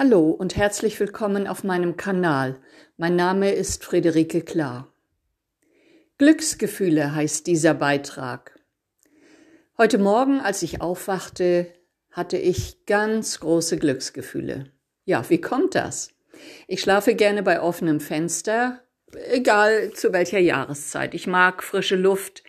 Hallo und herzlich willkommen auf meinem Kanal. Mein Name ist Friederike Klar. Glücksgefühle heißt dieser Beitrag. Heute Morgen, als ich aufwachte, hatte ich ganz große Glücksgefühle. Ja, wie kommt das? Ich schlafe gerne bei offenem Fenster, egal zu welcher Jahreszeit. Ich mag frische Luft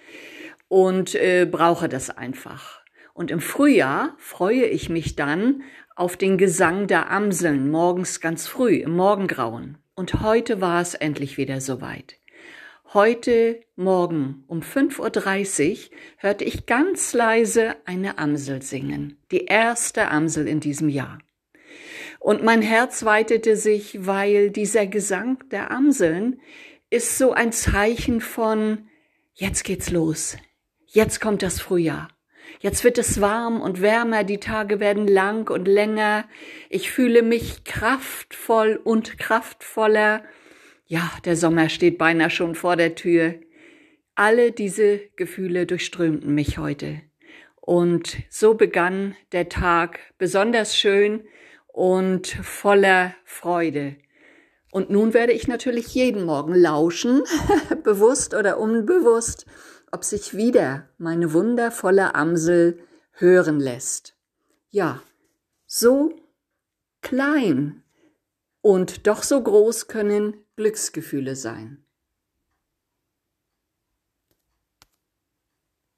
und äh, brauche das einfach. Und im Frühjahr freue ich mich dann auf den Gesang der Amseln morgens ganz früh im Morgengrauen. Und heute war es endlich wieder soweit. Heute Morgen um 5.30 Uhr hörte ich ganz leise eine Amsel singen, die erste Amsel in diesem Jahr. Und mein Herz weitete sich, weil dieser Gesang der Amseln ist so ein Zeichen von, jetzt geht's los, jetzt kommt das Frühjahr. Jetzt wird es warm und wärmer, die Tage werden lang und länger. Ich fühle mich kraftvoll und kraftvoller. Ja, der Sommer steht beinahe schon vor der Tür. Alle diese Gefühle durchströmten mich heute. Und so begann der Tag besonders schön und voller Freude. Und nun werde ich natürlich jeden Morgen lauschen, bewusst oder unbewusst, ob sich wieder meine wundervolle Amsel hören lässt. Ja, so klein und doch so groß können Glücksgefühle sein.